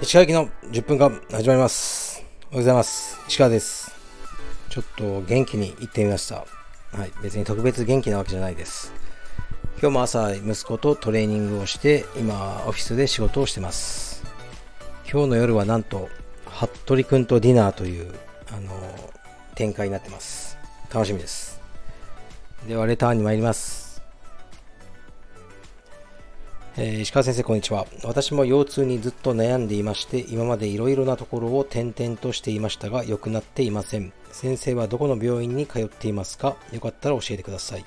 石川行きの10分間始まります。おはようございます。石川です。ちょっと元気に行ってみました。はい。別に特別元気なわけじゃないです。今日も朝、息子とトレーニングをして、今、オフィスで仕事をしてます。今日の夜はなんと、服部くんとディナーという、あの、展開になってます。楽しみです。では、レターに参ります。えー石川先生こんにちは。私も腰痛にずっと悩んでいまして今までいろいろなところを転々としていましたが良くなっていません。先生はどこの病院に通っていますか？よかったら教えてください。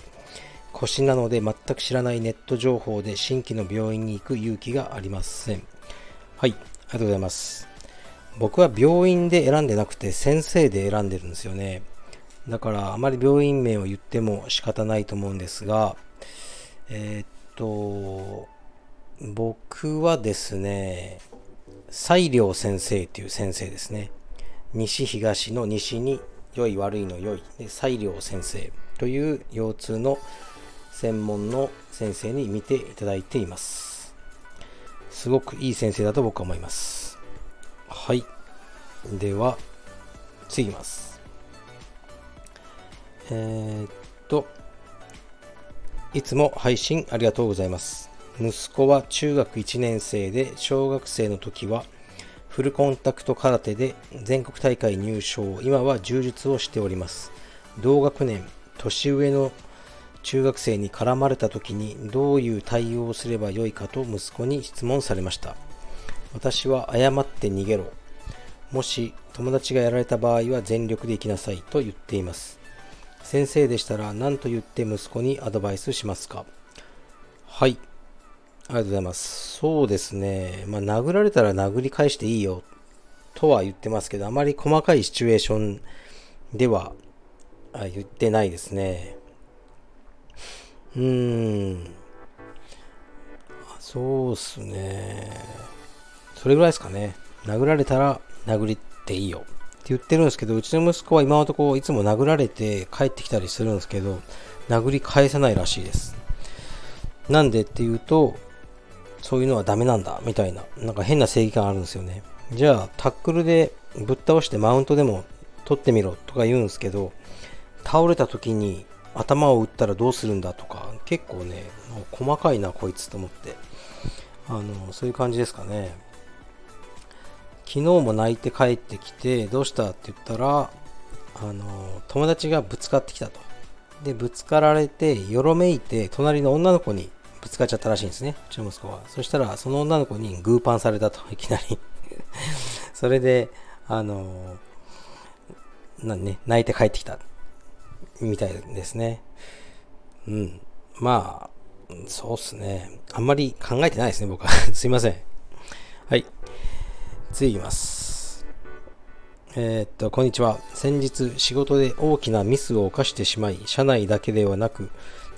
腰なので全く知らないネット情報で新規の病院に行く勇気がありません。はいありがとうございます。僕は病院で選んでなくて先生で選んでるんですよね。だからあまり病院名を言っても仕方ないと思うんですがえーっと僕はですね、西良先生っていう先生ですね。西東の西に良い悪いの良い。で西良先生という腰痛の専門の先生に見ていただいています。すごくいい先生だと僕は思います。はい。では、次いきます。えー、っと、いつも配信ありがとうございます。息子は中学1年生で小学生の時はフルコンタクト空手で全国大会入賞今は柔術をしております。同学年年上の中学生に絡まれた時にどういう対応をすればよいかと息子に質問されました。私は誤って逃げろ。もし友達がやられた場合は全力で行きなさいと言っています。先生でしたら何と言って息子にアドバイスしますか？はい。ありがとうございます。そうですね。まあ、殴られたら殴り返していいよとは言ってますけど、あまり細かいシチュエーションでは言ってないですね。うーん。そうっすね。それぐらいですかね。殴られたら殴りっていいよって言ってるんですけど、うちの息子は今のところいつも殴られて帰ってきたりするんですけど、殴り返さないらしいです。なんでっていうと、そういうのはダメなんだみたいな、なんか変な正義感あるんですよね。じゃあ、タックルでぶっ倒してマウントでも取ってみろとか言うんですけど、倒れた時に頭を打ったらどうするんだとか、結構ね、細かいな、こいつと思って。あの、そういう感じですかね。昨日も泣いて帰ってきて、どうしたって言ったら、あの、友達がぶつかってきたと。で、ぶつかられて、よろめいて、隣の女の子にぶつかっちゃったらしいんですね、うちの息子は。そしたら、その女の子にグーパンされたと、いきなり。それで、あの、なんね、泣いて帰ってきた、みたいですね。うん。まあ、そうっすね。あんまり考えてないですね、僕は。すいません。はい。次いきます。えーっと、こんにちは。先日、仕事で大きなミスを犯してしまい、社内だけではなく、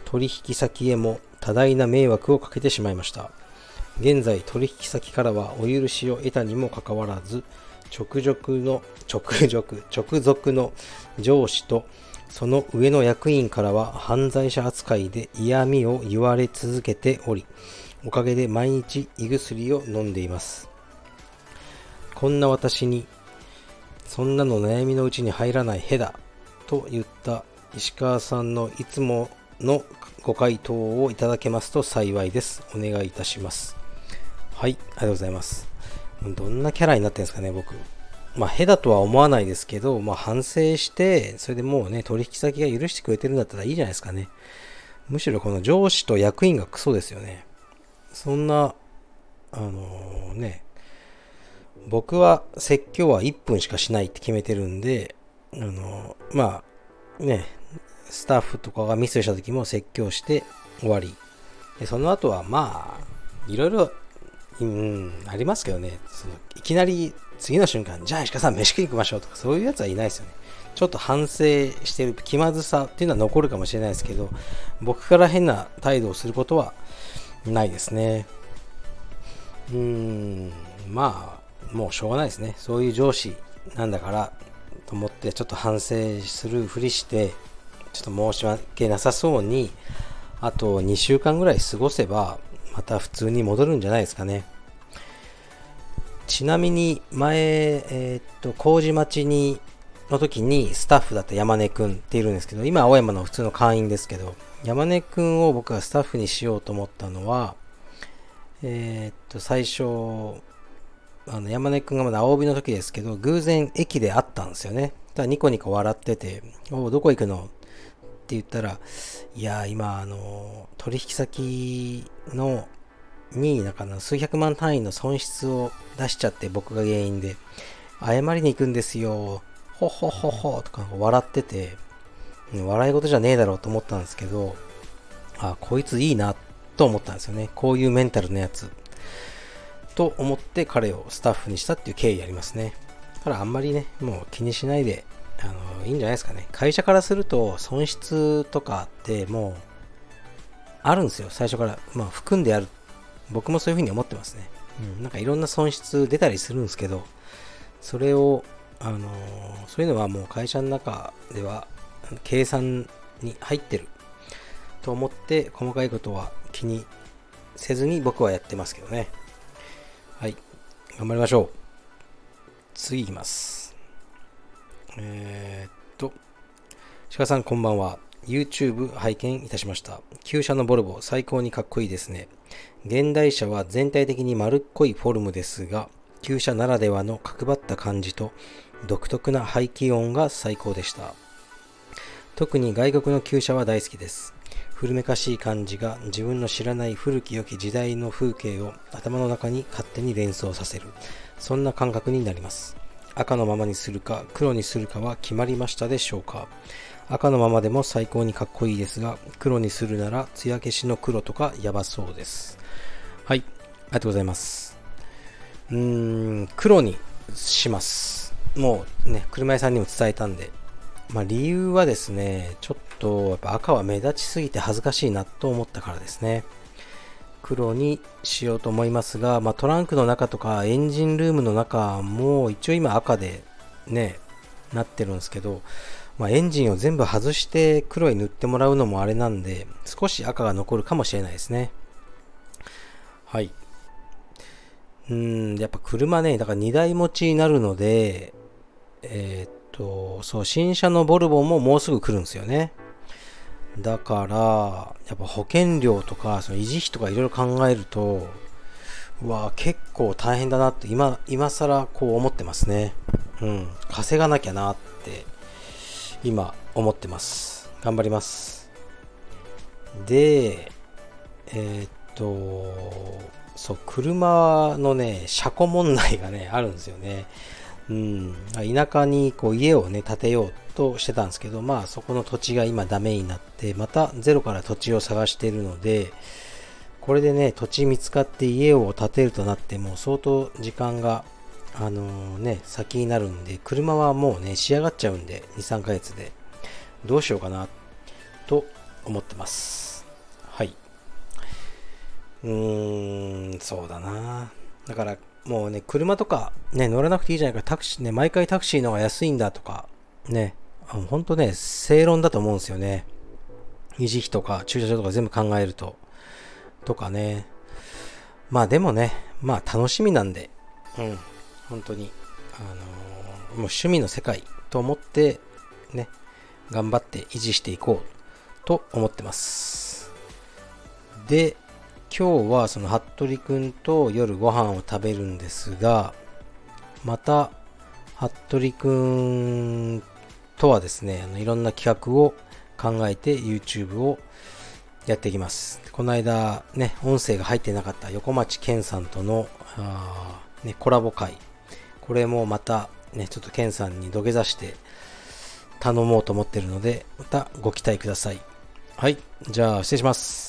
取引先へも多大な迷惑をかけてしまいました。現在、取引先からはお許しを得たにもかかわらず、直属の、直属、直属の上司と、その上の役員からは犯罪者扱いで嫌味を言われ続けており、おかげで毎日胃薬を飲んでいます。こんな私にそんなの悩みのうちに入らないへだと言った石川さんのいつものご回答をいただけますと幸いです。お願いいたします。はい、ありがとうございます。どんなキャラになってるんですかね、僕。まあ、へだとは思わないですけど、まあ、反省して、それでもうね、取引先が許してくれてるんだったらいいじゃないですかね。むしろこの上司と役員がクソですよね。そんな、あのね、僕は説教は1分しかしないって決めてるんで、あのまあね、スタッフとかがミスした時も説教して終わり。でその後はまあ、いろいろ、うん、ありますけどね、そのいきなり次の瞬間、じゃあ石川さん飯食い行きましょうとか、そういうやつはいないですよね。ちょっと反省してる気まずさっていうのは残るかもしれないですけど、僕から変な態度をすることはないですね。うーん、まあ、もうしょうがないですね。そういう上司なんだからと思って、ちょっと反省するふりして、ちょっと申し訳なさそうに、あと2週間ぐらい過ごせば、また普通に戻るんじゃないですかね。ちなみに前、えー、っと、麹町に、の時にスタッフだった山根くんっているんですけど、今青山の普通の会員ですけど、山根くんを僕がスタッフにしようと思ったのは、えー、っと、最初、あの山根くんがまだ青帯の時ですけど、偶然駅で会ったんですよね。ただニコニコ笑ってて、おどこ行くの？って言ったら、いや、今、あの、取引先の、に、なんかな、数百万単位の損失を出しちゃって僕が原因で、謝りに行くんですよ。ほほほほとか笑ってて、笑い事じゃねえだろうと思ったんですけど、あ、こいついいなと思ったんですよね。こういうメンタルのやつ。と思って彼をスタッフにしたっていう経緯ありますね。だからあんまりね、もう気にしないで、あの、いいんじゃないですかね。会社からすると損失とかってもう、あるんですよ。最初から。まあ、含んである。僕もそういうふうに思ってますね。うん。なんかいろんな損失出たりするんですけど、それを、あのそういうのはもう会社の中では計算に入ってると思って細かいことは気にせずに僕はやってますけどね。はい。頑張りましょう。次いきます。えー、っと、鹿さんこんばんは。YouTube 拝見いたしました。旧車のボルボ、最高にかっこいいですね。現代車は全体的に丸っこいフォルムですが、旧車ならではの角張った感じと独特な排気音が最高でした。特に外国の旧車は大好きです。古めかしい感じが自分の知らない古き良き時代の風景を頭の中に勝手に連想させる。そんな感覚になります。赤のままにするか黒にするかは決まりましたでしょうか赤のままでも最高にかっこいいですが、黒にするなら艶消しの黒とかやばそうです。はい、ありがとうございます。うーん、黒にします。もうね、車屋さんにも伝えたんで。まあ理由はですね、ちょっとやっぱ赤は目立ちすぎて恥ずかしいなと思ったからですね。黒にしようと思いますが、まあ、トランクの中とかエンジンルームの中も一応今赤でね、なってるんですけど、まあ、エンジンを全部外して黒い塗ってもらうのもあれなんで、少し赤が残るかもしれないですね。はい。うん、やっぱ車ね、だから2台持ちになるので、えー、っと、そう、新車のボルボももうすぐ来るんですよね。だから、やっぱ保険料とか、その維持費とかいろいろ考えると、うわ結構大変だなって今、今更こう思ってますね。うん。稼がなきゃなって、今思ってます。頑張ります。で、えー、っと、そう、車のね、車庫問題がね、あるんですよね。うん。田舎にこう家をね、建てようとしてたんですけど、まあそこの土地が今ダメになって、またゼロから土地を探しているので、これでね、土地見つかって家を建てるとなっても相当時間が、あのー、ね、先になるんで、車はもうね、仕上がっちゃうんで、2、3ヶ月で。どうしようかな、と思ってます。はい。うーん、そうだな。だから、もうね、車とかね、乗らなくていいじゃないか、タクシーね、毎回タクシーの方が安いんだとか、ね、本当ね、正論だと思うんですよね。維持費とか駐車場とか全部考えると。とかね。まあでもね、まあ楽しみなんで、うん、本当に、あのー、もう趣味の世界と思って、ね、頑張って維持していこうと思ってます。で、今日はその服部くんと夜ご飯を食べるんですが、また、服部くんとはですね、あのいろんな企画を考えて YouTube をやっていきます。この間ね、音声が入ってなかった横町健さんとのあ、ね、コラボ会。これもまたね、ちょっと健さんに土下座して頼もうと思ってるので、またご期待ください。はい。じゃあ、失礼します。